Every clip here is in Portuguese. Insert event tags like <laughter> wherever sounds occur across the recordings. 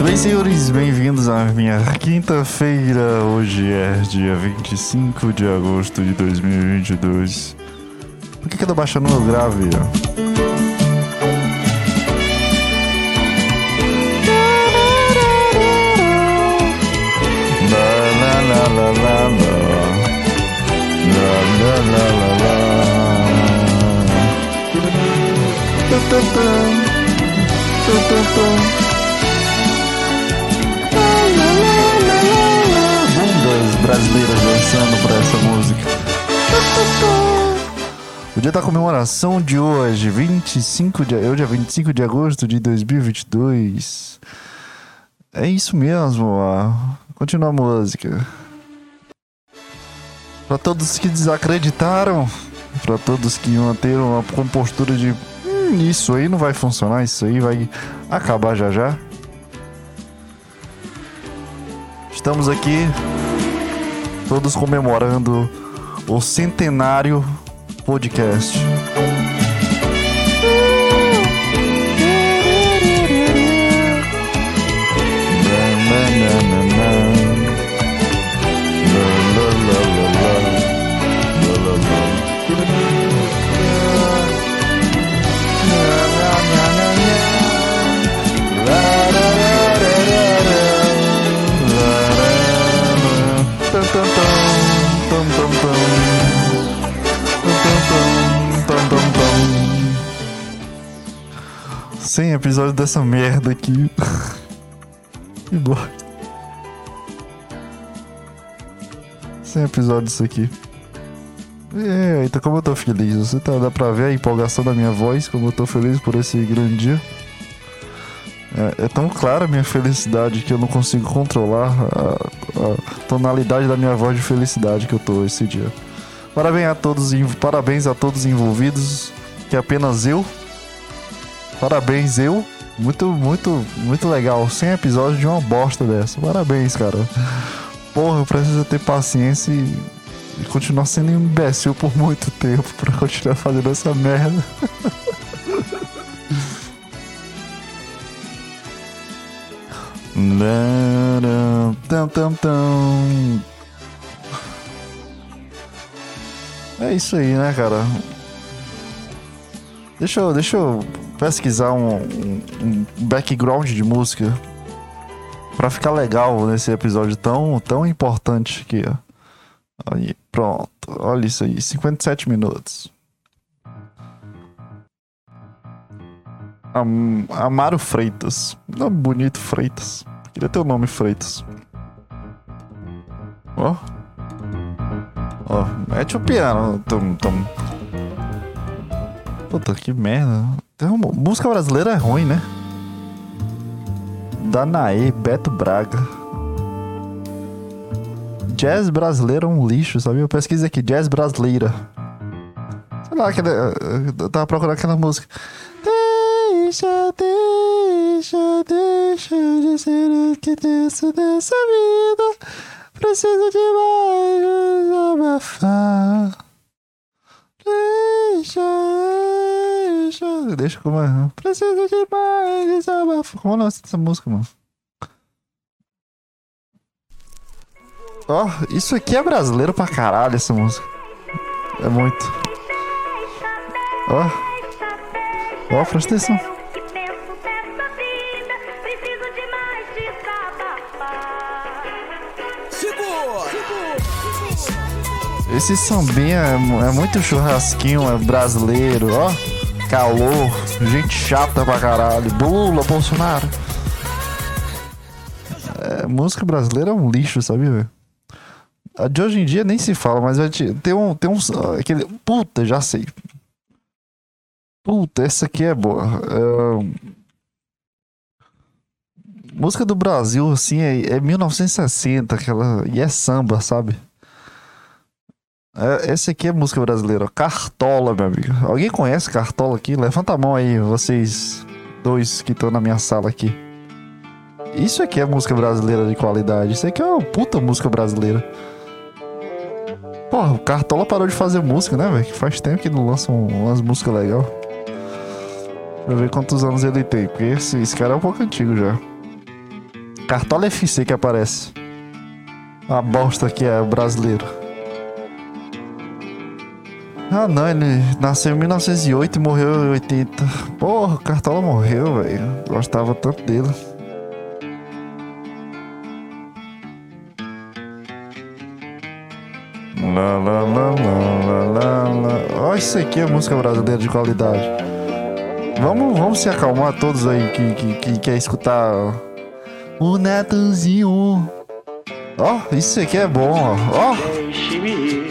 Muito bem, senhores, bem-vindos à minha quinta-feira. Hoje é dia 25 de agosto de 2022. Por que, que eu tô baixando o grave? Tum, tum, tum. Brasileiras dançando pra essa música. O dia da comemoração de hoje, 25 de, hoje é 25 de agosto de 2022. É isso mesmo, ó. Continua a música. Pra todos que desacreditaram, pra todos que iam ter uma compostura de hum, isso aí não vai funcionar, isso aí vai acabar já já. Estamos aqui todos comemorando o centenário podcast. 100 episódios dessa merda aqui. <laughs> que bosta. 100 episódios disso aqui. É, então como eu tô feliz. Você tá, dá pra ver a empolgação da minha voz, como eu tô feliz por esse grande dia. É, é tão clara a minha felicidade que eu não consigo controlar a, a, tonalidade da minha voz de felicidade que eu tô esse dia. Parabéns a todos, parabéns a todos envolvidos, que apenas eu Parabéns eu. Muito, muito, muito legal. 100 episódios de uma bosta dessa. Parabéns, cara. Porra, eu preciso ter paciência e, e continuar sendo imbecil por muito tempo pra continuar fazendo essa merda. <laughs> É isso aí, né, cara? Deixa eu, deixa eu pesquisar um, um- background de música pra ficar legal nesse episódio tão, tão importante aqui, ó. Aí, pronto. Olha isso aí, 57 minutos. Am Amaro Freitas. Nome bonito, Freitas. Queria ter o nome Freitas. Ó. Ó, mete o piano. Tum, tum. Puta, que merda. Uma- Música brasileira é ruim, né? Danaê, Beto Braga. Jazz brasileiro é um lixo, sabe? Eu pesquisei aqui, jazz brasileira. Sei lá, aquela, eu tava procurando aquela música. Deixa, deixa, deixa de ser o que desse dessa vida. Preciso de mais abafar. Deixa, deixa. Deixa como é. Preciso de mais desabafar. Como é o nome dessa música, mano? Ó, isso aqui é brasileiro pra caralho, essa música. É muito. Ó. Ó, presta atenção. Esse sambinha é, é muito churrasquinho, é brasileiro, ó. Calor, gente chata pra caralho. Lula, Bolsonaro. É, música brasileira é um lixo, sabia, velho? A de hoje em dia nem se fala, mas tem um. Tem um. Aquele. Puta, já sei. Puta, essa aqui é boa. É, Música do Brasil, assim, é, é 1960, aquela. E é samba, sabe? É, esse aqui é música brasileira. Cartola, meu amigo. Alguém conhece Cartola aqui? Levanta a mão aí, vocês dois que estão na minha sala aqui. Isso aqui é música brasileira de qualidade. Isso aqui é uma puta música brasileira. Porra, o Cartola parou de fazer música, né, velho? Faz tempo que não lança um- umas músicas legais. Eu ver quantos anos ele tem, porque esse, esse cara é um pouco antigo já. Cartola FC que aparece. A bosta que é brasileiro. Ah não, ele nasceu em 1908 e morreu em 80. Porra, o Cartola morreu, velho. Gostava tanto dele. Lá, lá, lá, lá, lá, lá. Ó, isso aqui é música brasileira de qualidade. Vamos, vamos se acalmar todos aí que, que, que quer escutar o Netozinho. Ó, isso aqui é bom, ó. Ó,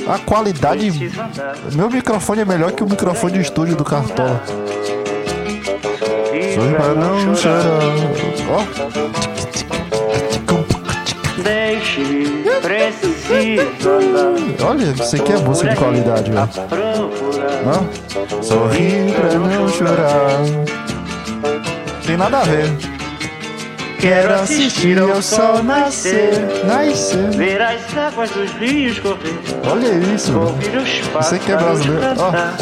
a qualidade. Meu microfone é melhor que o microfone de estúdio do Cartola. Foi pra não chorar. Ó, Deixe-me, preciso andar. olha, isso aqui é música de qualidade, velho. sorri pra não chorar. Tem nada a ver. Quero assistir ao sol nascer, nascer. Ver as águas dos rios correr. Olha isso. Ouvir os pássaros aqui é brasileiro. Ó. cantar.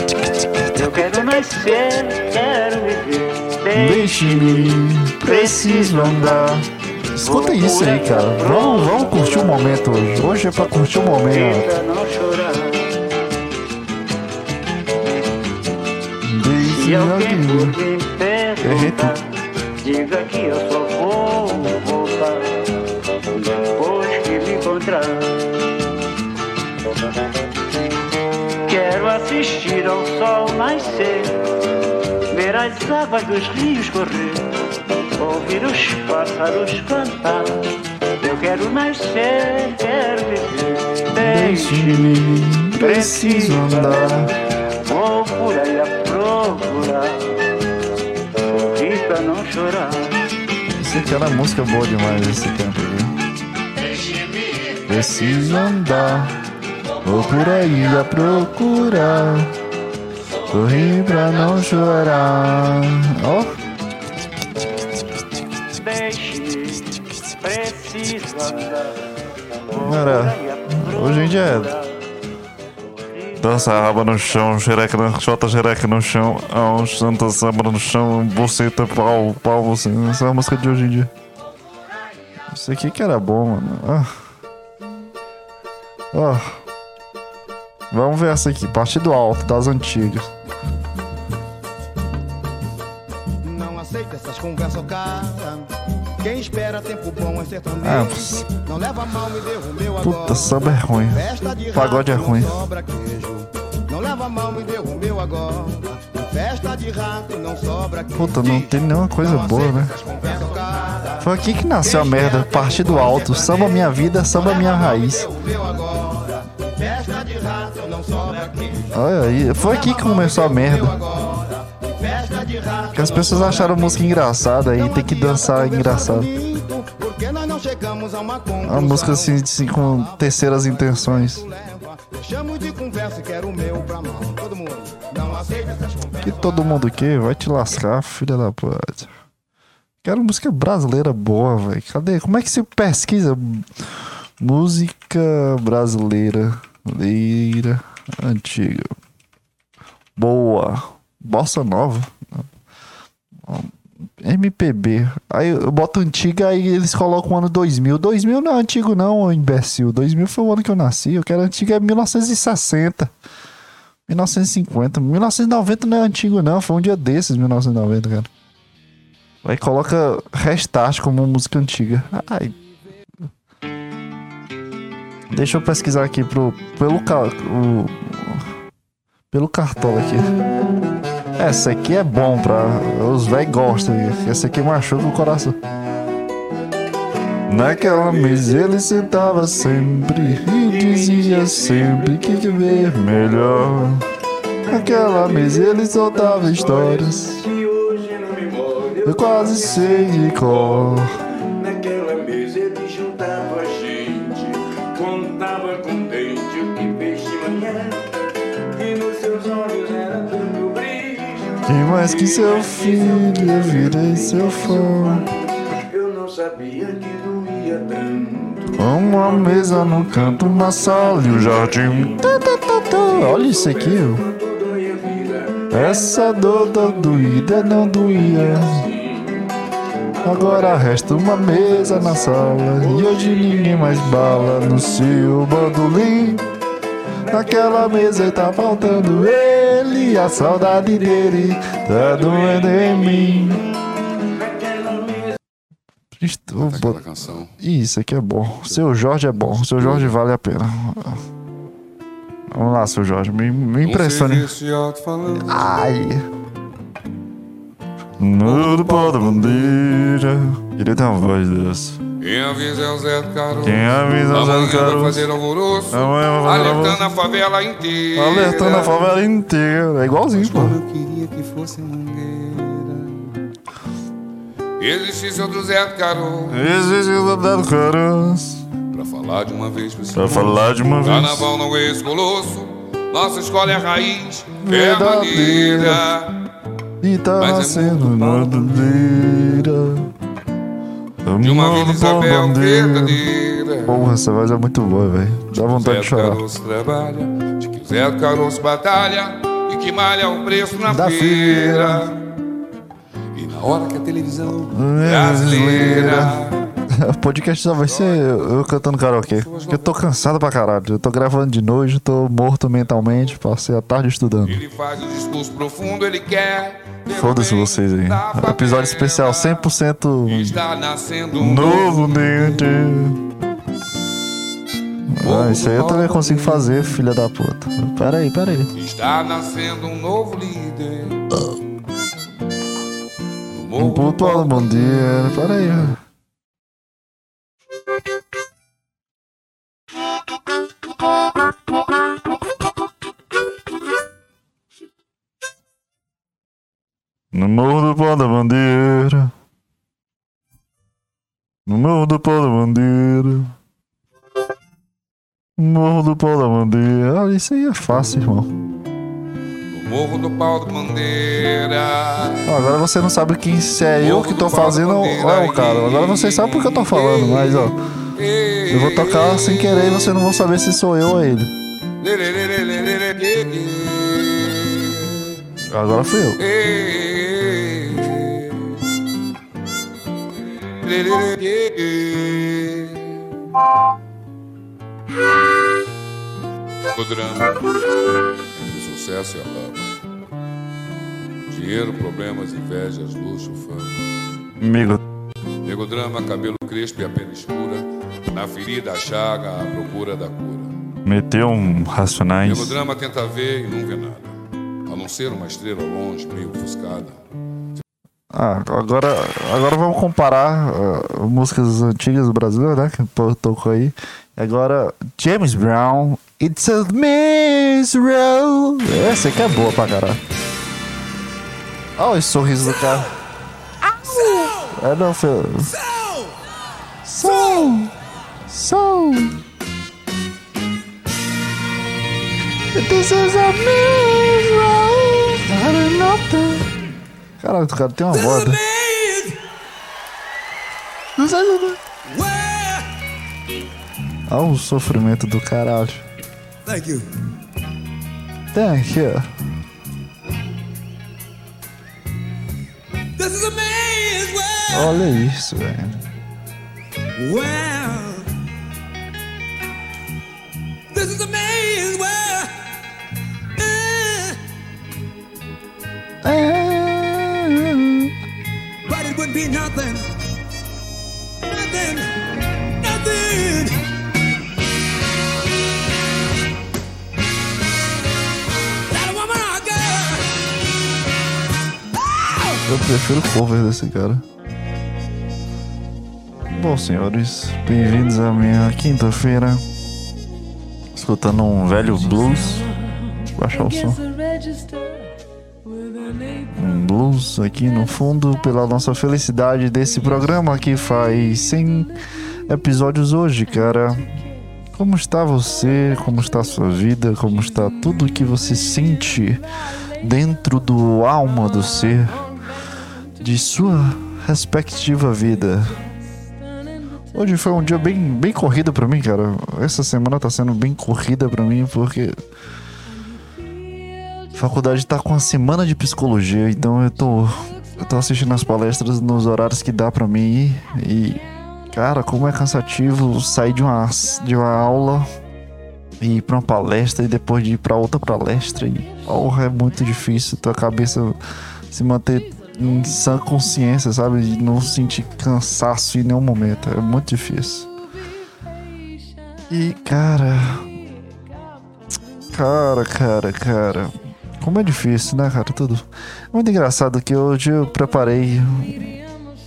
Eu quero nascer, quero viver. Deixe-me, preciso andar. Escuta isso aí, cara. Vamos, vamos curtir o momento hoje. Hoje é pra curtir o momento. Deixe-me alguém Errei perguntar, diga que eu só vou voltar depois que me encontrar. Quero assistir ao sol nascer, ver as águas dos rios correr, ouvir os pássaros cantar. Eu quero nascer, quero viver. Deixe-me, preciso andar. Vou por aí a procurar pra não chorar aqui era música boa demais esse tempo aqui. Preciso andar. Vou por aí a procurar. Sorrir pra não chorar. Ó, Deixe-me, preciso andar Vou Cara, hoje em dia é- Dança a raba no chão, xereca na chota, xereca no chão, a santa samba no chão, buceta, pau, pau, você. Essa é a música de hoje em dia. Isso aqui que era bom, mano. Ah. Ó. Vamos ver essa aqui, partido alto das antigas. Não aceita essas conversas, cara. Quem espera tempo bom é sertanejo. Ah, pss. Não leva mal, me meu Puta, agora. samba é ruim. Festa de Pagode é ruim. Sobra queijo. Não leva mal, me agora. Festa de rato, não sobra queijo. Puta, não tem nenhuma coisa boa, né? Foi aqui que nasceu a merda, partido alto, samba minha vida, samba minha raiz. Agora. Olha aí, foi aqui que começou a merda. Festa de rato, Que as pessoas acharam música engraçada e tem que dançar engraçado. Porque a música assim, assim com terceiras intenções. Que todo mundo que vai te lascar, filha da puta. Quero música brasileira boa, velho. Cadê? Como é que se pesquisa música brasileira, leira, antiga, boa, bossa nova, MPB. Aí eu boto antiga, aí eles colocam o ano 2000. 2000 não é antigo não, imbecil. 2000 foi o ano que eu nasci. Eu quero antiga é 1960. 1950. 1990 não é antigo, não. Foi um dia desses, 1990, cara. Aí coloca Restart como música antiga. Ai. Deixa eu pesquisar aqui pro, pelo, o, pelo cartola aqui. Essa aqui é bom pra. Os velhos gostam. Essa aqui machuca o coração. Naquela mesa ele sentava sempre e dizia sempre que que ver melhor. Naquela mesa ele soltava histórias, eu quase sei de cor. Quem mais que seu filho, eu virei seu fã. Eu não sabia que doía tanto Uma mesa no canto, uma sala e um jardim. Tá, tá, tá, tá. Olha isso aqui, ó. Essa dor da doída não doía. Agora resta uma mesa na sala e hoje ninguém mais bala no seu bandolim. Naquela mesa tá faltando ele, a saudade dele tá doendo em mim. Aquela canção. Isso aqui é bom. Seu Jorge é bom. Seu Jorge vale a pena. Vamos lá, seu Jorge. Me, me impressione. Ai. No do pó da bandeira. Queria ter uma voz dessa. Quem avisa é o Zé do Caroço. Quem avisa é o Zé do Amanhã vai Caroço. fazer alvoroço. Amanhã vai fazer Alertando a favela inteira. Alertando a favela inteira. É igualzinho, pô. Como eu queria que fosse mangueira. Existisse outro Zé do Caroço. Existe o Zé do Caroço. Pra falar de uma vez por Pra falar de uma vez. Carnaval não é esse colosso. Nossa escola é a raiz. É Verdadeira. mangueira. E tá Mas é nascendo muito na bom. bandeira. De uma Vila Isabel verdadeira. Porra, essa voz é muito boa, velho. Dá vontade Zé de chorar. Caroço trabalha, de que o Zé Caroço batalha e que malha o preço na Da feira. E na hora que a televisão É, brasileira <laughs> O podcast só vai ser eu cantando karaokê. Porque eu tô cansado pra caralho. Eu tô gravando de noite, tô morto mentalmente. Passei a tarde estudando. ele faz discurso profundo, ele quer. Foda-se vocês aí. Episódio especial 100% Está nascendo um novo dente. Ah, isso aí eu também consigo fazer, filha da puta. Pera aí, pera aí. Está nascendo um novo líder. Um puto bom dia. Pera aí. No do pó da bandeira. Morro do pó da bandeira. Ah, isso aí é fácil, irmão. No morro do pau da bandeira. Agora você não sabe quem se é eu que tô fazendo ou é o cara. Agora você sabe porque eu tô falando, mas ó. Eu vou tocar sem querer e você não vai saber se sou eu ou ele. Agora fui eu. O drama entre sucesso e a lama. Dinheiro, problemas, invejas, luxo, fama. Amigo, Nego drama, cabelo crespo e a pele escura. Na ferida, a chaga, à procura da cura. meteu um Racionais. Nego drama tenta ver e não vê nada. A não ser uma estrela longe, meio ofuscada. Ah, agora, agora vamos comparar ah, músicas antigas do Brasil, né? Que o povo tocou aí. Agora, James Brown, It's a Miserable. Essa aqui é boa pra caralho. Olha o sorriso do cara. É não, filho. Soul! Soul! This is a miserable. I don't Caralho, o cara tem uma né? Sei não. Olha o sofrimento do caralho. Thank you. Thank you. This is a man's world. Olha isso, velho. Well, this is a man's world. Uh, É... would be nothing. Nothing. Nothing. A woman or girl. Eu prefiro cover desse cara. Bom, senhores, bem-vindos à minha quinta-feira. Escutando um velho blues. Baixar o som. Blues aqui no fundo, pela nossa felicidade desse programa que faz 100 episódios hoje, cara. Como está você? Como está a sua vida? Como está tudo que você sente dentro do alma do ser? de sua respectiva vida. Hoje foi um dia bem, bem corrido pra mim, cara. Essa semana tá sendo bem corrida pra mim porque faculdade tá com a semana de psicologia, então eu tô eu tô assistindo as palestras nos horários que dá pra mim ir e cara, como é cansativo sair de uma de uma aula e ir pra uma palestra e depois de ir pra outra palestra e porra, é muito difícil tua cabeça se manter em sã consciência, sabe? De não sentir cansaço em nenhum momento. É muito difícil. E, cara. Cara, cara, cara. Como é difícil, né, cara? Tudo. Muito engraçado que hoje eu preparei.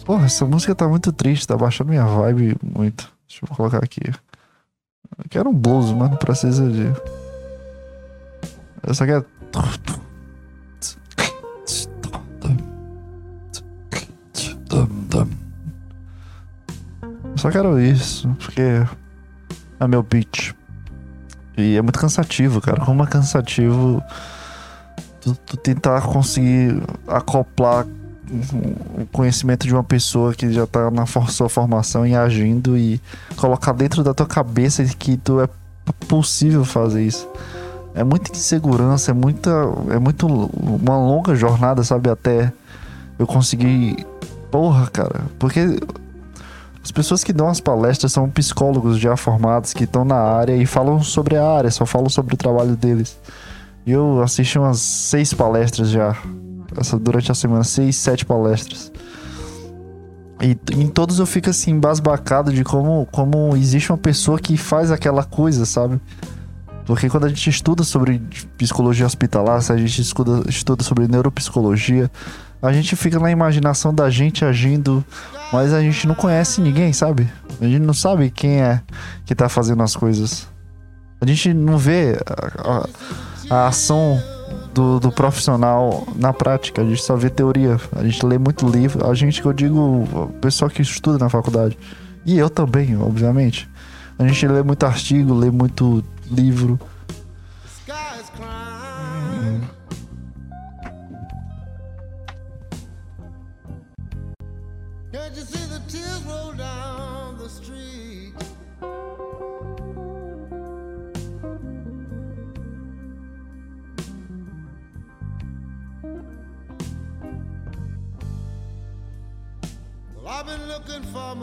Porra, essa música tá muito triste, tá baixando minha vibe muito. Deixa eu colocar aqui. Eu quero um blues, mas não precisa de. Essa aqui é. Eu só quero isso, porque é meu pitch. E é muito cansativo, cara. Como é cansativo tu, tu tentar conseguir acoplar o conhecimento de uma pessoa que já tá na sua formação e agindo e colocar dentro da tua cabeça que tu é possível fazer isso. É muita insegurança, é muita. É muito uma longa jornada, sabe? Até eu conseguir. Porra, cara. Porque as pessoas que dão as palestras são psicólogos já formados que estão na área e falam sobre a área, só falam sobre o trabalho deles. E eu assisti umas seis palestras já. Essa, durante a semana, seis, sete palestras. E em todos eu fico assim, embasbacado de como, como existe uma pessoa que faz aquela coisa, sabe? Porque quando a gente estuda sobre psicologia hospitalar, se a gente estuda, estuda sobre neuropsicologia, a gente fica na imaginação da gente agindo, mas a gente não conhece ninguém, sabe? A gente não sabe quem é que tá fazendo as coisas. A gente não vê a, a- a ação do, do profissional na prática, a gente só vê teoria. A gente lê muito livro, a gente que eu digo, o pessoal que estuda na faculdade. E eu também, obviamente. A gente lê muito artigo, lê muito livro.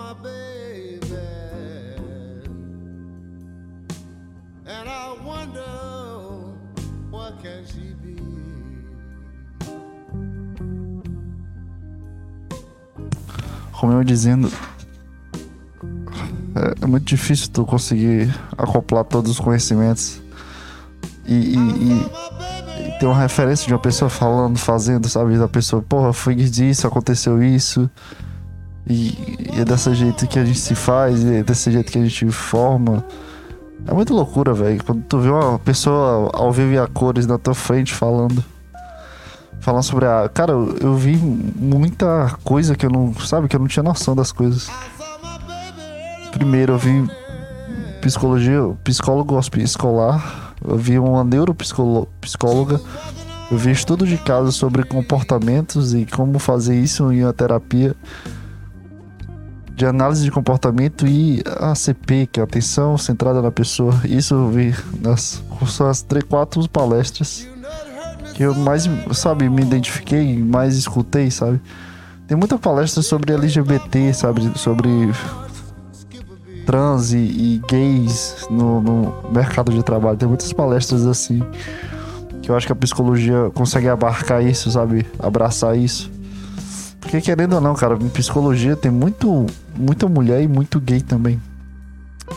My baby. And I wonder where can she be? como eu dizendo, é, é muito difícil tu conseguir acoplar todos os conhecimentos e, e- e- e ter uma referência de uma pessoa falando, fazendo, sabe? Da pessoa, porra, foi disso, aconteceu isso. E, e é desse jeito que a gente se faz, e é desse jeito que a gente forma. É muito loucura, velho. Quando tu vê uma pessoa ao vivo e a cores na tua frente falando falando sobre a. Cara, eu, vi muita coisa que eu não. Sabe, que eu não tinha noção das coisas. Primeiro, eu vi psicologia, psicólogo escolar. Eu vi uma neuropsicóloga. Eu vi estudo de caso sobre comportamentos e como fazer isso em uma terapia de análise de comportamento e ACP, que é atenção centrada na pessoa. Isso eu vi nas são as três, quatro palestras que eu mais, sabe, me identifiquei, mais escutei, sabe? Tem muita palestra sobre LGBT, sabe? Sobre trans e, e gays no, no mercado de trabalho. Tem muitas palestras assim. Que eu acho que a psicologia consegue abarcar isso, sabe? Abraçar isso. Porque querendo ou não, cara, em psicologia tem muito, muita mulher e muito gay também.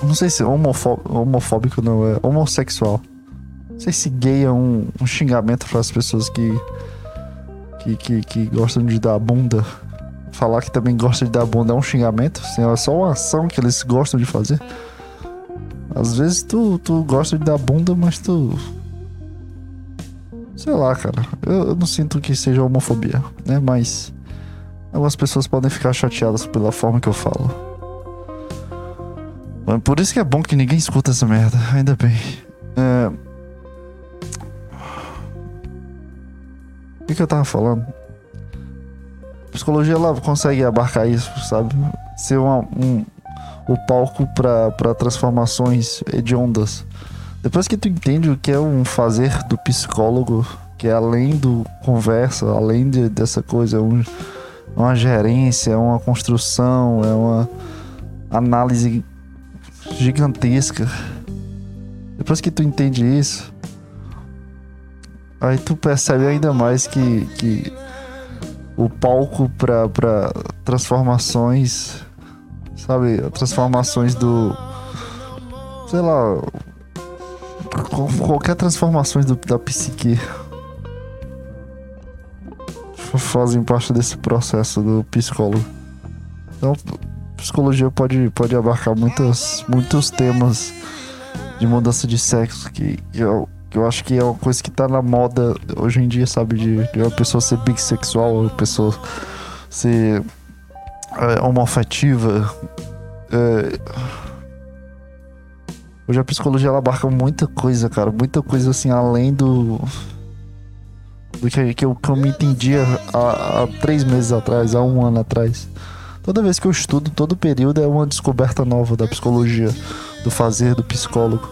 Não sei se homofó- homofóbico não, é homossexual. Não sei se gay é um, um xingamento para as pessoas que, que, que, que gostam de dar bunda. Falar que também gosta de dar bunda é um xingamento? Assim, é só uma ação que eles gostam de fazer. Às vezes tu, tu gosta de dar bunda, mas tu. Sei lá, cara. Eu, eu não sinto que seja homofobia, né? Mas. Algumas pessoas podem ficar chateadas pela forma que eu falo. Mas Por isso que é bom que ninguém escuta essa merda, ainda bem. É... O que, que eu tava falando? Psicologia ela consegue abarcar isso, sabe? Ser uma, um, o palco para transformações hediondas. Depois que tu entende o que é um fazer do psicólogo, que é além do conversa, além de, dessa coisa, um, uma gerência, é uma construção, é uma análise gigantesca. Depois que tu entende isso, aí tu percebe ainda mais que, que o palco para transformações, sabe, transformações do sei lá, qual- qualquer transformações do, da psique fazem parte desse processo do psicólogo. Então, psicologia pode, pode abarcar muitos, muitos temas de mudança de sexo que, eu, que eu acho que é uma coisa que tá na moda hoje em dia, sabe? De, de uma pessoa ser bissexual, uma pessoa ser é. É, Hoje a psicologia ela abarca muita coisa, cara. Muita coisa assim, além do. Do que, que, eu, que eu me entendia há, há três meses atrás, há um ano atrás. Toda vez que eu estudo, todo período é uma descoberta nova da psicologia, do fazer do psicólogo.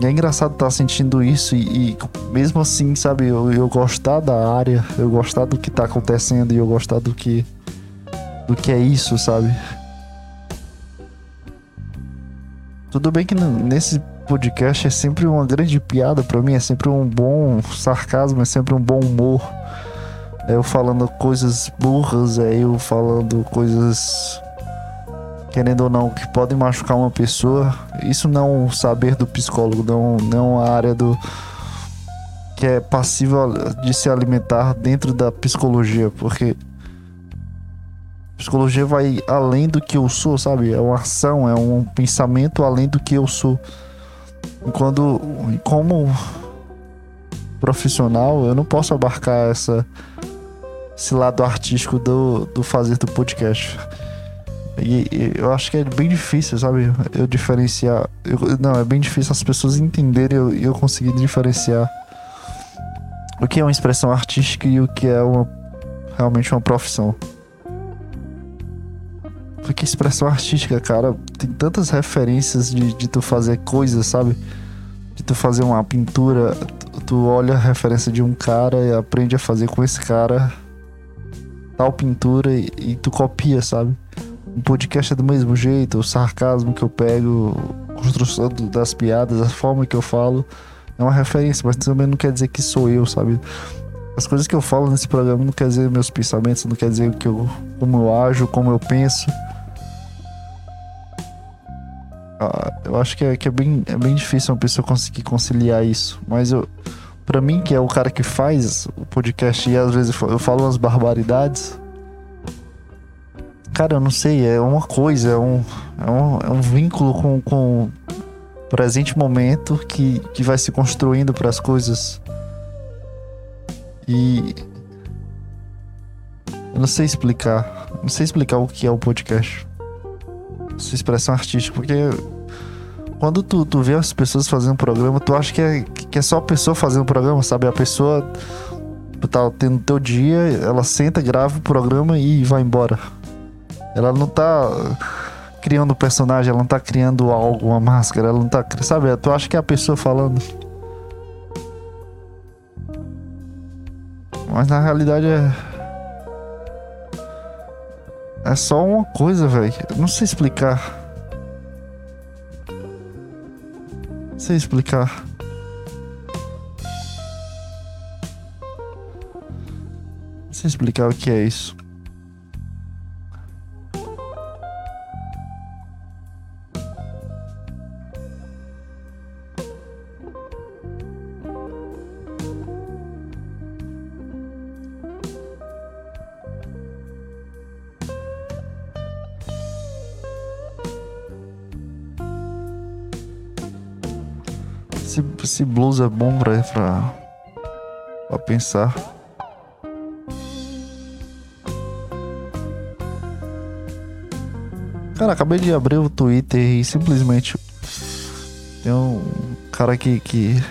E é engraçado estar sentindo isso e, e mesmo assim, sabe, eu, eu gostar da área, eu gostar do que tá acontecendo e eu gostar do que. do que é isso, sabe? Tudo bem que nesse podcast é sempre uma grande piada pra mim, é sempre um bom sarcasmo, é sempre um bom humor. É eu falando coisas burras, é eu falando coisas querendo ou não que podem machucar uma pessoa. Isso não é um saber do psicólogo, não, não a área do que é passível de se alimentar dentro da psicologia, porque psicologia vai além do que eu sou, sabe? É uma ação, é um pensamento além do que eu sou. Quando, como profissional, eu não posso abarcar essa esse lado artístico do, do fazer do podcast. E, e eu acho que é bem difícil, sabe? Eu diferenciar. eu- não, é bem difícil as pessoas entenderem e eu, eu conseguir diferenciar o que é uma expressão artística e o que é uma, realmente uma profissão. Porque expressão artística, cara, tem tantas referências de, de tu fazer coisas, sabe? De tu fazer uma pintura, tu, tu olha a referência de um cara e aprende a fazer com esse cara tal pintura e, e tu copia, sabe? Um podcast é do mesmo jeito, o sarcasmo que eu pego, a construção das piadas, a forma que eu falo é uma referência, mas também não quer dizer que sou eu, sabe? As coisas que eu falo nesse programa não quer dizer meus pensamentos, não quer dizer que eu, como eu ajo, como eu penso. Ah, eu acho que, é, que é, bem, é bem difícil uma pessoa conseguir conciliar isso. Mas eu, pra mim, que é o cara que faz o podcast e às vezes eu falo umas barbaridades. Cara, eu não sei, é uma coisa, é um, é um, é um vínculo com, com o presente momento que, que vai se construindo para as coisas. E. Eu não sei explicar. Não sei explicar o que é o podcast. Essa expressão artística, porque quando tu, tu vê as pessoas fazendo programa, tu acha que é, que é só a pessoa fazendo programa, sabe? A pessoa tá tendo teu dia, ela senta, grava o programa e vai embora. Ela não tá criando personagem, ela não tá criando algo, uma máscara, ela não tá. Sabe? Tu acha que é a pessoa falando. Mas na realidade é. É só uma coisa, velho. Não sei explicar. Não sei explicar. Não sei explicar o que é isso. Blues é bom pra, pra, pra pensar. Cara, acabei de abrir o Twitter e simplesmente tem um cara que que,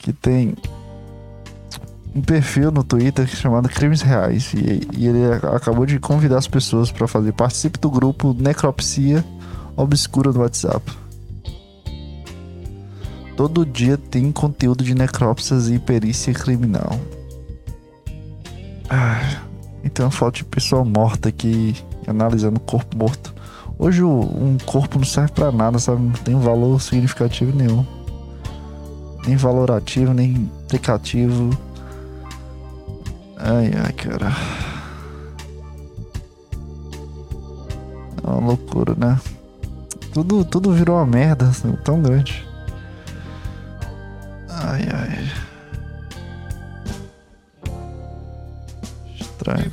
que tem um perfil no Twitter chamado Crimes Reais e, e ele acabou de convidar as pessoas pra fazer participe do grupo Necropsia Obscura no WhatsApp. Todo dia tem conteúdo de necrópsias e perícia criminal. Ah, então falta de pessoa morta aqui analisando corpo morto. Hoje o- um corpo não serve pra nada, sabe? Não tem valor significativo nenhum. Nem valorativo, nem implicativo. Ai, ai, cara. É uma loucura, né? Tudo, tudo virou uma merda assim, tão grande. Ai, ai. Estranho.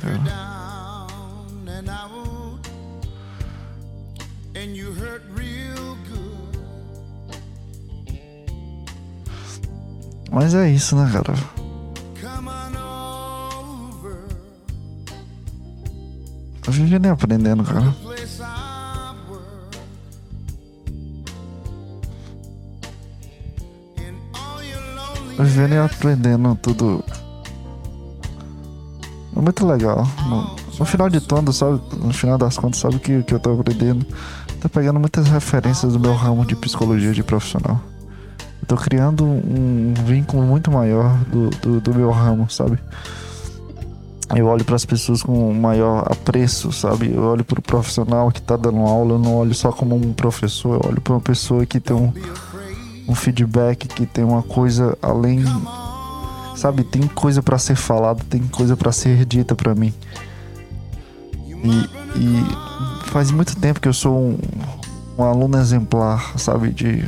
Mas é isso, né, cara? Vivendo e aprendendo, cara. Vivendo e aprendendo tudo. É muito legal. No, no final de tudo, sabe? No final das contas, sabe que que eu tô aprendendo? Tô pegando muitas referências do meu ramo de psicologia de profissional. Eu tô criando um vínculo muito maior do, do, do meu ramo, sabe? Eu olho para as pessoas com maior apreço, sabe? Eu olho para o profissional que tá dando aula, eu não olho só como um professor, eu olho para uma pessoa que tem um, um feedback, que tem uma coisa além sabe, tem coisa pra ser falada, tem coisa pra ser dita pra mim. E, e faz muito tempo que eu sou um, um aluno exemplar, sabe, de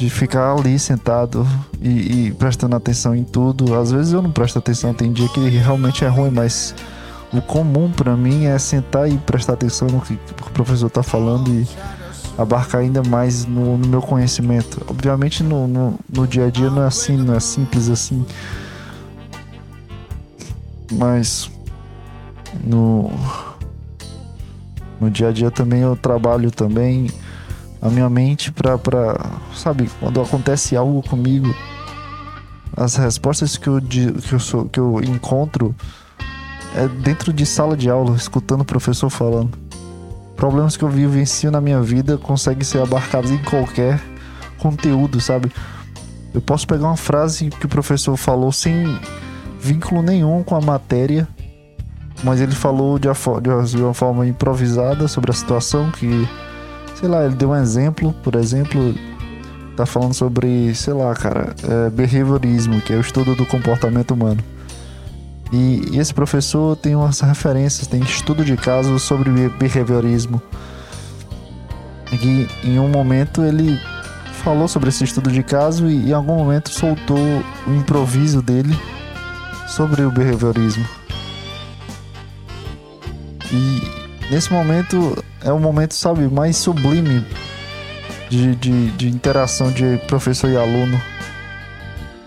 de ficar ali sentado e, e prestando atenção em tudo. Às vezes eu não presto atenção, tem dia que realmente é ruim, mas o comum pra mim é sentar e prestar atenção no que o professor tá falando e abarcar ainda mais no, no meu conhecimento. Obviamente no, no, no dia a dia não é assim, não é simples assim. Mas no, no dia a dia também eu trabalho também a minha mente pra sabe, quando acontece algo comigo, as respostas que eu, que eu, sou, que eu encontro é dentro de sala de aula, escutando o professor falando problemas que eu vivencio na minha vida conseguem ser abarcados em qualquer conteúdo, sabe? Eu posso pegar uma frase que o professor falou sem vínculo nenhum com a matéria, mas ele falou de, uma forma improvisada sobre a situação que, sei lá, ele deu um exemplo, por exemplo, tá falando sobre, sei lá, cara, é, behaviorismo, que é o estudo do comportamento humano. E, esse professor tem umas referências, tem estudo de casos sobre be- behaviorismo. E em um momento ele falou sobre esse estudo de caso e em algum momento soltou o improviso dele sobre o behaviorismo. E nesse momento é o momento, sabe, mais sublime de, de, de interação de professor e aluno.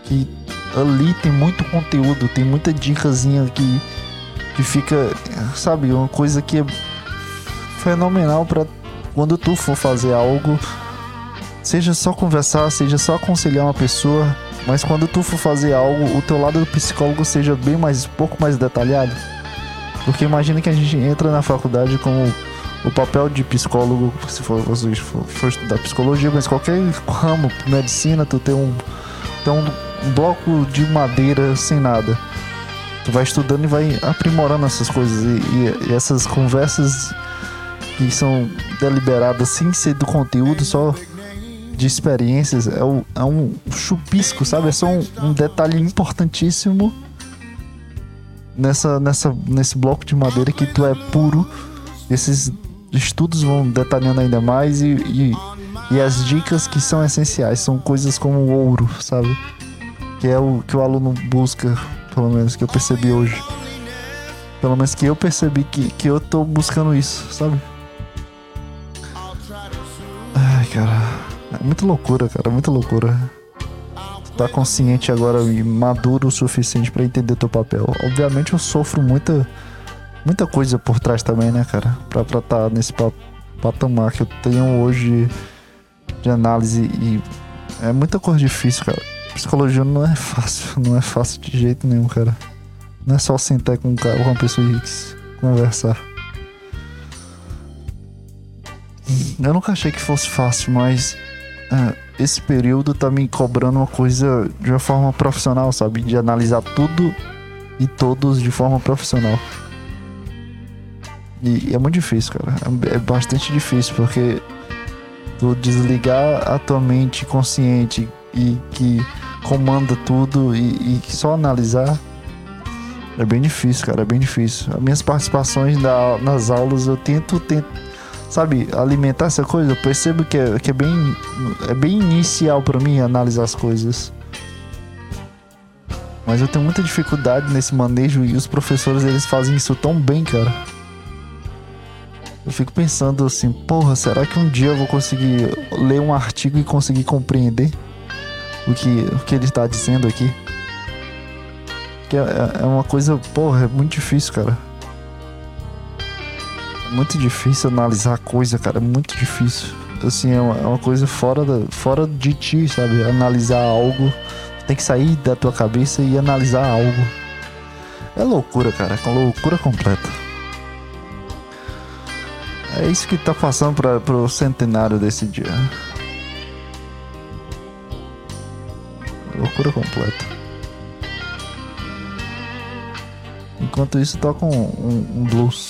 Que ali tem muito conteúdo, tem muita dicasinha que, que fica, sabe, uma coisa que é fenomenal para quando tu for fazer algo, seja só conversar, seja só aconselhar uma pessoa, mas quando tu for fazer algo, o teu lado do psicólogo seja bem mais, pouco mais detalhado. Porque imagina que a gente entra na faculdade com o papel de psicólogo, se for, você for, for estudar psicologia, mas qualquer ramo, medicina, tu tem um, tem um, um bloco de madeira sem nada. Tu vai estudando e vai aprimorando essas coisas. E, e- e essas conversas que são deliberadas sem ser do conteúdo, só de experiências, é, o- é um chupisco, sabe? É só um, um detalhe importantíssimo nessa, nessa, nesse bloco de madeira que tu é puro. Esses estudos vão detalhando ainda mais e, e, e as dicas que são essenciais são coisas como ouro, sabe? Que é o que o aluno busca, pelo menos que eu percebi hoje. Pelo menos que eu percebi que, que eu tô buscando isso, sabe? Ai, cara. É muita loucura, cara. Muita loucura. Tá consciente agora e maduro o suficiente pra entender teu papel. Obviamente eu sofro muita muita coisa por trás também, né, cara? Pra tá nesse pa- patamar que eu tenho hoje de análise e é muita coisa difícil, cara. Psicologia não é fácil, <laughs> não é fácil de jeito nenhum, cara. Não é só sentar com cara, uma pessoa e conversar. Eu nunca achei que fosse fácil, mas é, esse período tá me cobrando uma coisa de uma forma profissional, sabe? De analisar tudo e todos de forma profissional. E, e é muito difícil, cara. É, é bastante difícil porque tu desligar a tua mente consciente e que comanda tudo e, e só analisar é bem difícil, cara. É bem difícil. As minhas participações na- nas aulas eu tento, tento sabe, alimentar essa coisa. Eu percebo que é, que é bem é bem inicial pra mim analisar as coisas. Mas eu tenho muita dificuldade nesse manejo e os professores eles fazem isso tão bem, cara. Eu fico pensando assim, porra, será que um dia eu vou conseguir ler um artigo e conseguir compreender o que, o que ele está dizendo aqui? Que é, é uma coisa, porra, é muito difícil, cara. É muito difícil analisar coisa, cara, é muito difícil. Assim, é uma, é uma coisa fora, da, fora de ti, sabe? Analisar algo, tem que sair da tua cabeça e analisar algo. É loucura, cara, é loucura completa. É isso que tá passando para pro centenário desse dia. Loucura completa. Enquanto isso, toca um, um, um blues.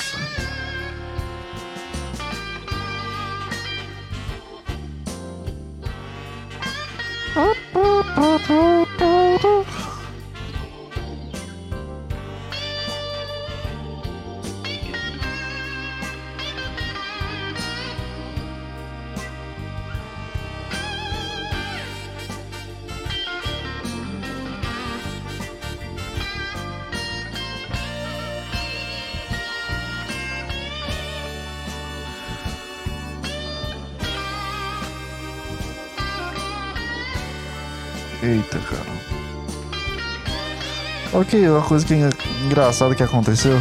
Ok, uma coisa que é engraçada que aconteceu.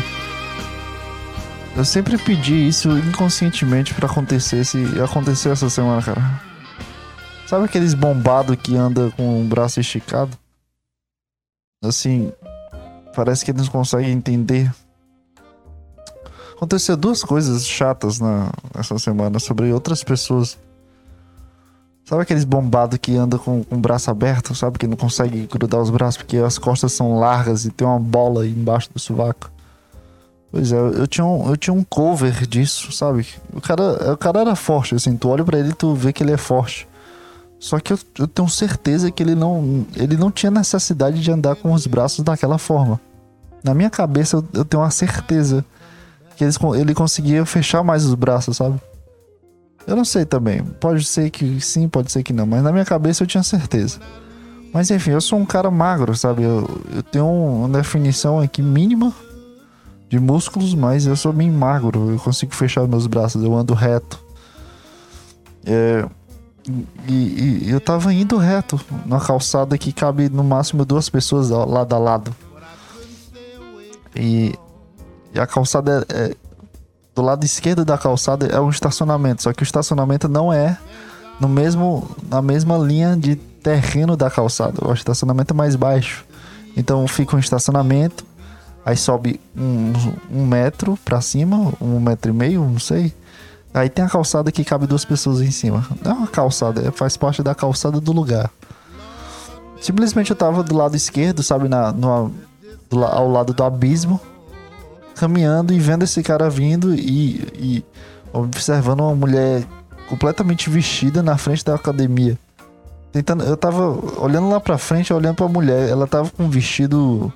Eu sempre pedi isso inconscientemente pra acontecer e aconteceu essa semana, cara. Sabe aqueles bombados que anda com o braço esticado? Assim, parece que eles não conseguem entender. Aconteceu duas coisas chatas na, nessa semana sobre outras pessoas. Sabe aqueles bombados que anda com, com o braço aberto, sabe? Que não consegue grudar os braços porque as costas são largas e tem uma bola embaixo do sovaco. Pois é, eu tinha um, eu tinha um cover disso, sabe? O cara, o cara era forte, assim, tu olha pra ele e tu vê que ele é forte. Só que eu, eu tenho certeza que ele não, ele não tinha necessidade de andar com os braços daquela forma. Na minha cabeça eu, eu tenho uma certeza que ele conseguia fechar mais os braços, sabe? Eu não sei também. Pode ser que sim, pode ser que não. Mas na minha cabeça eu tinha certeza. Mas enfim, eu sou um cara magro, sabe? Eu, eu tenho um- uma definição aqui mínima de músculos, mas eu sou bem magro. Eu consigo fechar meus braços, eu ando reto. É, e, e- eu tava indo reto na calçada que cabe no máximo duas pessoas lado a lado. E, e a calçada é, é- do lado esquerdo da calçada é um estacionamento, só que o estacionamento não é no mesmo na mesma linha de terreno da calçada. O estacionamento é mais baixo. Então fica um estacionamento, aí sobe um, um metro pra cima, um metro e meio, não sei. Aí tem a calçada que cabe duas pessoas em cima. Não é uma calçada, é- faz parte da calçada do lugar. Simplesmente eu tava do lado esquerdo, sabe, na, no, ao lado do abismo caminhando e vendo esse cara vindo e, e observando uma mulher completamente vestida na frente da academia. Tentando, eu tava olhando lá pra frente, olhando pra mulher. Ela tava com um vestido.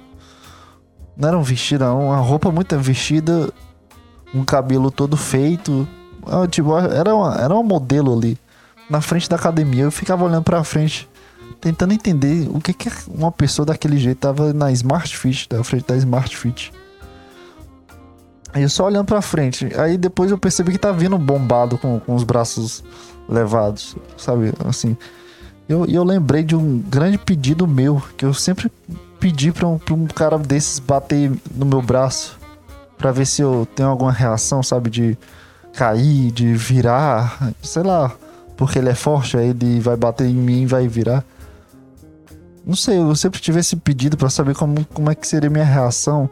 Não era um vestido, era uma roupa muito vestida, um cabelo todo feito. Ah, Tipo, era uma, era uma modelo ali, na frente da academia. Eu ficava olhando pra frente, tentando entender o que, que uma pessoa daquele jeito tava na Smart Fit, na frente da Smart Fit. Eu só olhando pra frente. Aí depois eu percebi que tá vindo bombado com, com os braços levados, sabe? Assim. E eu, e eu lembrei de um grande pedido meu, que eu sempre pedi pra um, pra um cara desses bater no meu braço. Pra ver se eu tenho alguma reação, sabe? De cair, de virar, sei lá. Porque ele é forte, aí ele vai bater em mim e vai virar. Não sei, eu sempre tive esse pedido pra saber como, como é que seria minha reação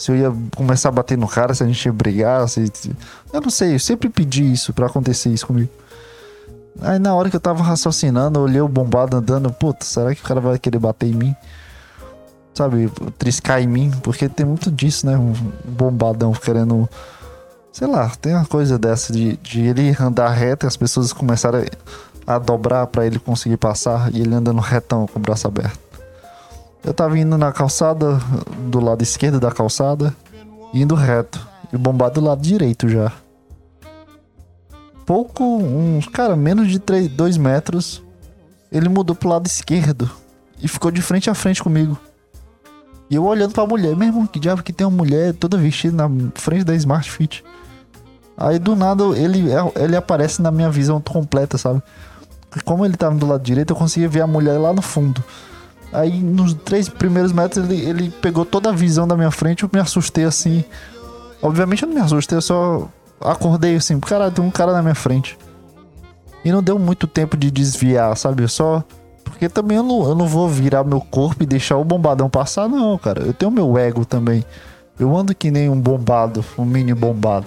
se eu ia começar a bater no cara, se a gente ia brigar, se... Eu não sei, eu sempre pedi isso pra acontecer isso comigo. Aí na hora que eu tava raciocinando, eu olhei o bombado andando, puta, será que o cara vai querer bater em mim? sabe, triscar em mim, porque tem muito disso, né? Um bombadão querendo. Sei lá, tem uma coisa dessa de, de ele andar reto e as pessoas começarem a dobrar pra ele conseguir passar e ele andando retão com o braço aberto. Eu tava indo na calçada, do lado esquerdo da calçada, indo reto. E bombado do lado direito já. Pouco, uns, cara, menos de 2 metros, ele mudou pro lado esquerdo e ficou de frente a frente comigo. E eu olhando pra mulher, meu irmão, que diabo que tem uma mulher toda vestida na frente da Smart Fit. Aí do nada ele, ele aparece na minha visão completa, sabe? Como ele tava do lado direito, eu conseguia ver a mulher lá no fundo. Aí nos três primeiros metros ele, ele pegou toda a visão da minha frente, eu me assustei assim. Obviamente eu não me assustei, eu só acordei assim, caralho, tem um cara na minha frente. E não deu muito tempo de desviar, sabe? Só. Porque também eu não, eu não vou virar meu corpo e deixar o bombadão passar, não, cara. Eu tenho meu ego também. Eu ando que nem um bombado, um mini bombado.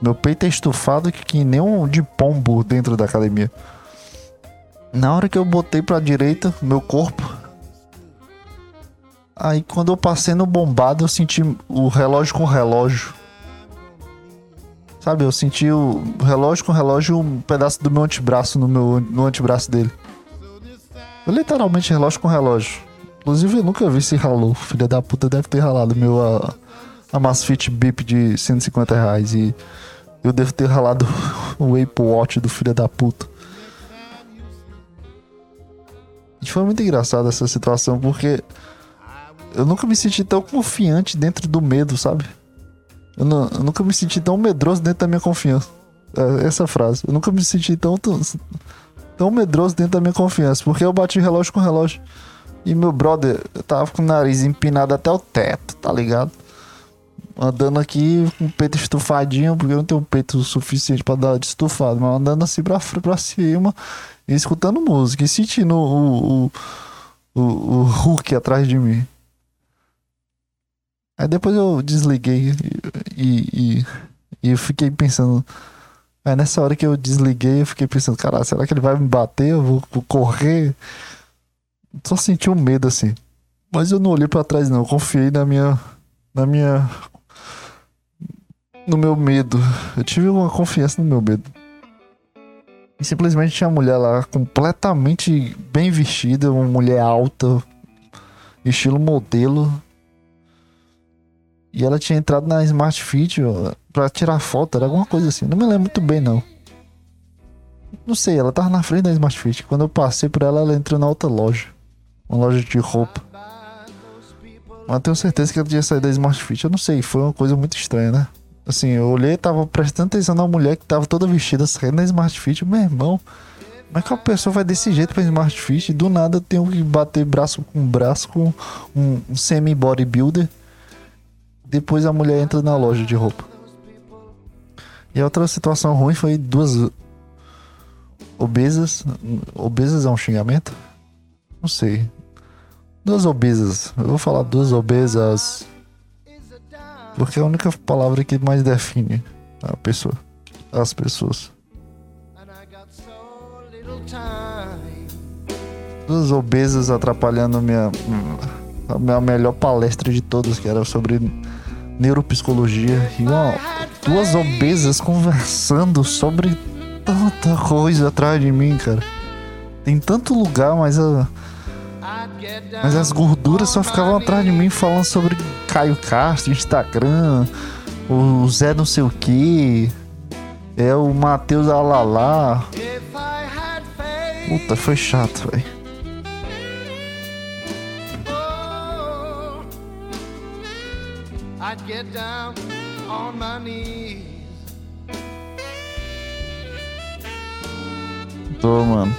Meu peito é estufado que, que nem um de pombo dentro da academia. Na hora que eu botei pra direita, meu corpo. Aí quando eu passei no bombado, eu senti o relógio com relógio. Sabe, eu senti o relógio com relógio um pedaço do meu antebraço no meu no antebraço dele. Eu, literalmente relógio com relógio. Inclusive eu nunca vi se ralou. Filha da puta deve ter ralado meu a, a Masfit Bip de 150 reais. E eu devo ter ralado <laughs> o Apple Watch do filho da puta. E foi muito engraçado essa situação porque eu nunca me senti tão confiante dentro do medo, sabe? Eu, nu- eu nunca me senti tão medroso dentro da minha confiança. É, essa frase. Eu nunca me senti tão, tão, tão medroso dentro da minha confiança. Porque eu bati relógio com relógio. E meu brother, tava com o nariz empinado até o teto, tá ligado? Andando aqui com o peito estufadinho, porque eu não tenho peito suficiente pra dar de estufado, mas andando assim pra, pra cima escutando música e sentindo o, o, o, o Hulk atrás de mim. Aí depois eu desliguei e, e, e eu fiquei pensando. Aí nessa hora que eu desliguei, eu fiquei pensando, cara, será que ele vai me bater? Eu vou, vou correr? Só senti um medo assim. Mas eu não olhei pra trás, não. Eu confiei na minha. Na minha. No meu medo. Eu tive uma confiança no meu medo. E simplesmente tinha uma mulher lá completamente bem vestida, uma mulher alta, estilo modelo. E ela tinha entrado na Smart Fit pra tirar foto, era alguma coisa assim. Não me lembro muito bem, não. Não sei, ela tava na frente da Smart Fit. Quando eu passei por ela, ela entrou na outra loja. Uma loja de roupa. Mas tenho certeza que ela tinha saído da Smart Fit. Eu não sei, foi uma coisa muito estranha, né? Assim, eu olhei tava prestando atenção na mulher que tava toda vestida saindo da Smart Fit. Meu irmão, como é que a pessoa vai desse jeito pra Smart Fit? Do nada eu tenho que bater braço com braço com um, um semi-bodybuilder. Depois a mulher entra na loja de roupa. E a outra situação ruim foi duas obesas. Obesas é um xingamento? Não sei. Duas obesas. Eu vou falar duas obesas. Porque é a única palavra que mais define a pessoa. As pessoas. Duas obesas atrapalhando minha, a minha melhor palestra de todas, que era sobre neuropsicologia. E uma, duas obesas conversando sobre tanta coisa atrás de mim, cara. Tem tanto lugar, mas a. Mas as gorduras só ficavam atrás de mim falando sobre Caio Castro, Instagram, o Zé não sei o que, é o Matheus Alalá. Puta, foi chato, velho. Down on my knees. Tô, mano.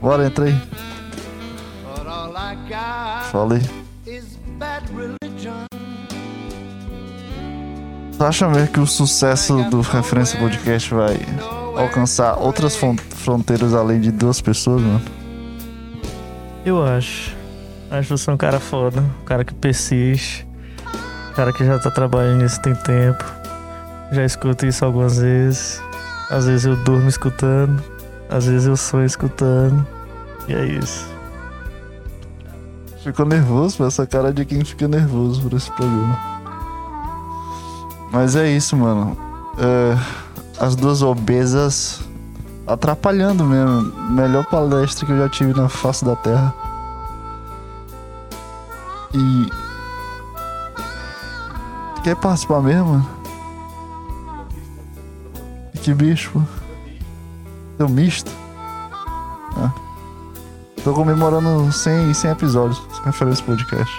Bora, entra aí. But all I got Falei. is bad religion. Tu acha mesmo que o sucesso do Referência Podcast vai alcançar outras fron- fronteiras além de duas pessoas, mano? Eu acho. Acho você um cara foda, um cara que persiste, cara que já tá trabalhando nisso tem tempo. Já escuto isso algumas vezes. Às vezes eu durmo escutando, às vezes eu sonho escutando. E é isso. Ficou nervoso essa cara de quem fica nervoso por esse programa. Mas é isso, mano. É, as duas obesas atrapalhando mesmo. Melhor palestra que eu já tive na face da terra. E. Quer participar mesmo? Que bicho. Deu misto? Ah. Tô comemorando 100, 100 episódios sem referência podcast.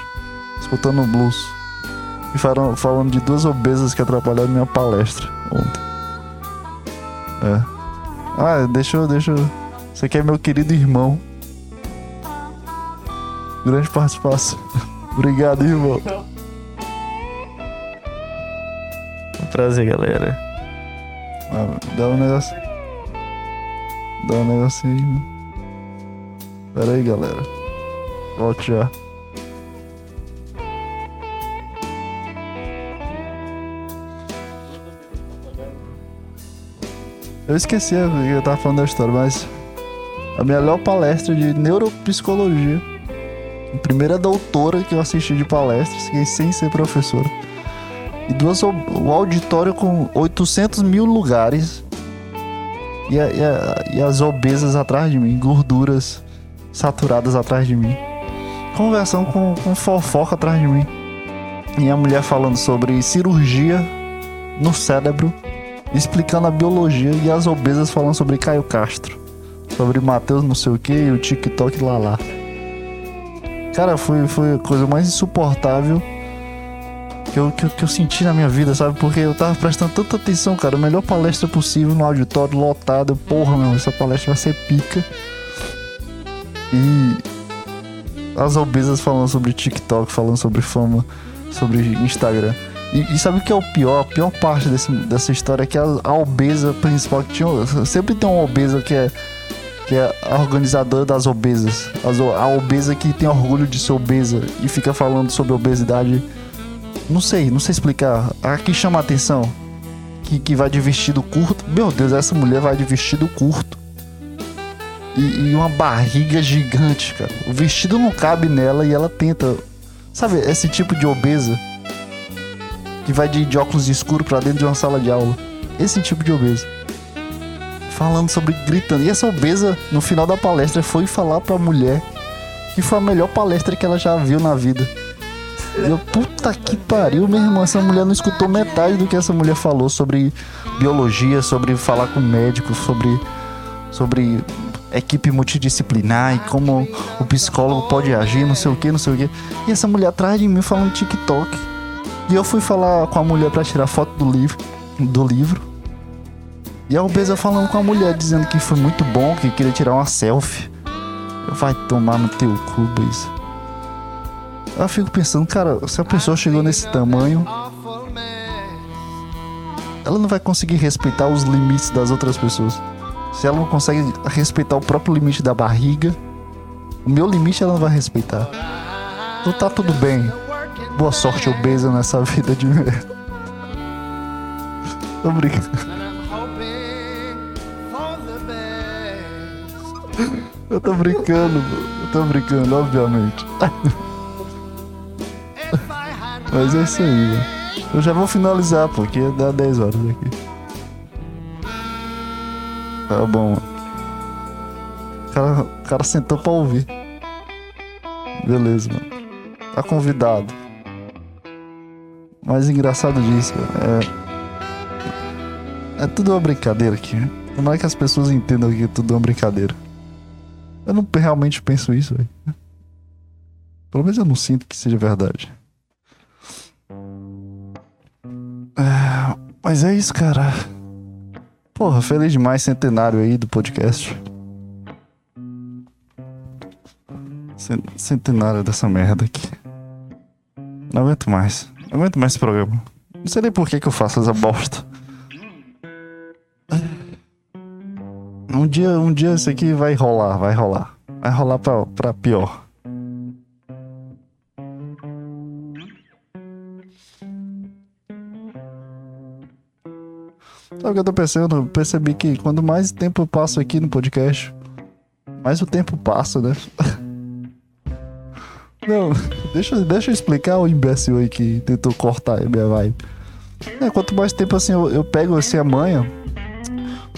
Escutando blues. E falando, falando de duas obesas que atrapalharam minha palestra ontem. É. Ah, deixa eu. Deixa eu... Você aqui é meu querido irmão. Grande participação. <laughs> Obrigado, irmão. Prazer, galera. Ah, dá um negócio. Dá um negocinho aí, mano. Pera aí, galera. Volte já. Eu esqueci que eu tava falando da história, mas a melhor palestra de neuropsicologia. A primeira doutora que eu assisti de palestras, sem ser professora. E o o auditório com 800 mil lugares. E, a- e a- e as obesas atrás de mim, gorduras saturadas atrás de mim. Conversando com, com fofoca atrás de mim. E a mulher falando sobre cirurgia no cérebro, explicando a biologia. E as obesas falando sobre Caio Castro. Sobre Matheus não sei o que e o TikTok lá lá. Cara, foi, foi a coisa mais insuportável que eu, que, eu- que eu senti na minha vida, sabe? Porque eu tava prestando tanta atenção, cara. A melhor palestra possível no auditório lotado. Porra, meu, essa palestra vai ser pica. E as obesas falando sobre TikTok, falando sobre fama, sobre Instagram. E, e sabe o que é o pior? A pior parte desse- dessa história é que a, a obesa principal que tinha. Sempre tem uma obesa que é. Que é a organizadora das obesas. As a obesa que tem orgulho de ser obesa e fica falando sobre obesidade. Não sei, não sei explicar. A que chama a atenção. Que, que vai de vestido curto. Meu Deus, essa mulher vai de vestido curto. E, e uma barriga gigante, cara. O vestido não cabe nela e ela tenta. Sabe, esse tipo de obesa que vai de, de óculos escuros pra dentro de uma sala de aula. Esse tipo de obesa. Falando sobre gritando. E essa obesa, no final da palestra, foi falar pra mulher que foi a melhor palestra que ela já viu na vida. Eu, puta que pariu, meu irmão. Essa mulher não escutou metade do que essa mulher falou sobre biologia, sobre falar com médico, sobre, sobre equipe multidisciplinar e como o psicólogo pode agir, não sei o que, não sei o que. E essa mulher atrás de mim falando TikTok. E eu fui falar com a mulher pra tirar foto do livro, do livro. E a obesa falando com a mulher, dizendo que foi muito bom, que queria tirar uma selfie. Vai tomar no teu cu, Brisa. Eu fico pensando, cara, se a pessoa chegou nesse tamanho, ela não vai conseguir respeitar os limites das outras pessoas. Se ela não consegue respeitar o próprio limite da barriga, o meu limite ela não vai respeitar. Então tá tudo bem. Boa sorte obesa nessa <laughs> vida de merda. Tô brincando. Eu tô brincando, eu tô brincando, obviamente. <laughs> Mas é isso aí, mano. Eu já vou finalizar, porque dá 10 horas aqui. Tá bom. O cara, o cara sentou pra ouvir. Beleza, mano. Tá convidado. Mas engraçado disso, é. É tudo uma brincadeira aqui. né? Tomara que as pessoas entendam que é tudo uma brincadeira. Eu não realmente penso isso, velho. Pelo menos eu não sinto que seja verdade. É, mas é isso, cara. Porra, feliz demais centenário aí do podcast. Cen- Centenário dessa merda aqui. Não aguento mais. Não aguento mais esse programa. Não sei nem por que, que eu faço essa bosta. Um dia, um dia isso aqui vai rolar, vai rolar. Vai rolar pra, pra pior. Sabe o que eu tô pensando? Eu percebi que quando mais tempo eu passo aqui no podcast, mais o tempo passa, né? <laughs> Não, deixa, deixa eu explicar o imbecil aí que tentou cortar a minha vibe. É, quanto mais tempo assim eu, eu pego assim a manha,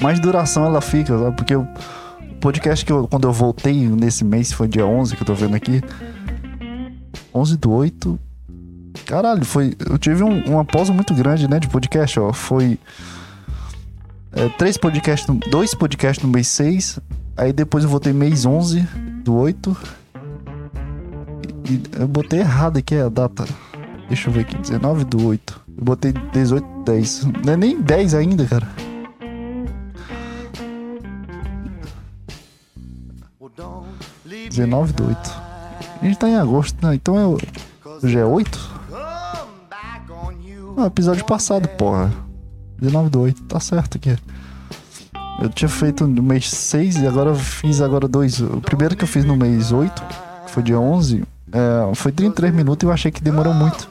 mais duração ela fica, sabe? Porque o podcast que eu, quando eu voltei nesse mês, foi dia 11 que eu tô vendo aqui. 11 do 8. Caralho, foi. Eu tive um- uma pausa muito grande, né, de podcast, ó. Foi. É, três podcasts, dois podcasts no mês 6. Aí depois eu voltei mês 11 do 8. E eu botei errado aqui a data. Deixa eu ver aqui, 19 do 8. Eu botei 18 do 10. Não é nem 10 ainda, cara. 19 do 8. A gente tá em agosto, né? Então é. Hoje é 8? come back on you. Não, episódio passado, porra. 19 do 8, tá certo aqui. Eu tinha feito no mês 6 e agora eu fiz agora dois. O primeiro que eu fiz no mês 8, que foi dia 11, é, foi 33 minutos e eu achei que demorou muito.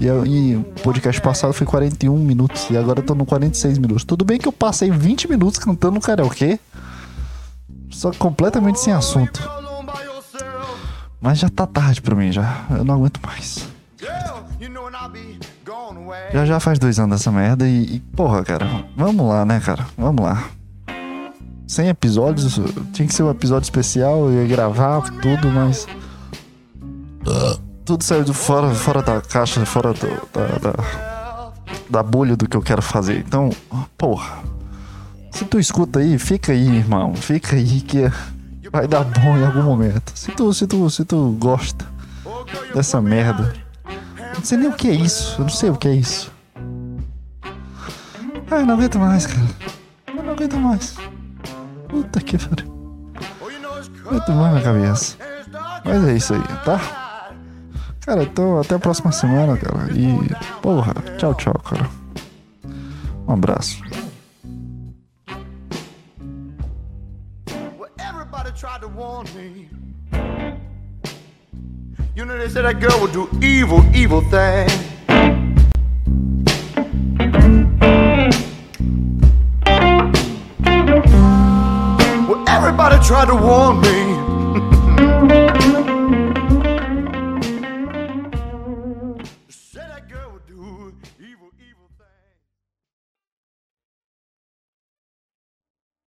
E, o podcast passado foi 41 minutos e agora eu tô no 46 minutos. Tudo bem que eu passei 20 minutos cantando no karaokê, só completamente sem assunto. Mas já tá tarde pra mim, já. Eu não aguento mais. Yeah, you know, Já já faz dois anos dessa merda e, e, porra, cara, vamos lá, né, cara? Vamos lá. 100 episódios, tinha que ser um episódio especial, eu ia gravar tudo, mas. Tudo saiu do fora, fora da caixa, fora do- da, da, da bolha do que eu quero fazer. Então, porra. Se tu escuta aí, fica aí, irmão. Fica aí que vai dar bom em algum momento. Se tu, se tu, se tu gosta dessa merda. Eu não sei nem o que é isso. Eu não sei o que é isso. Ai, não aguento mais, cara. Eu não aguento mais. Puta que pariu. Aguento mais na cabeça. Mas é isso aí, tá? Cara, então até a próxima semana, cara. E, porra, tchau, tchau, cara. Um abraço. Everybody tried to warn me. You know, they said that girl would do evil, evil things. Well, everybody tried to warn me.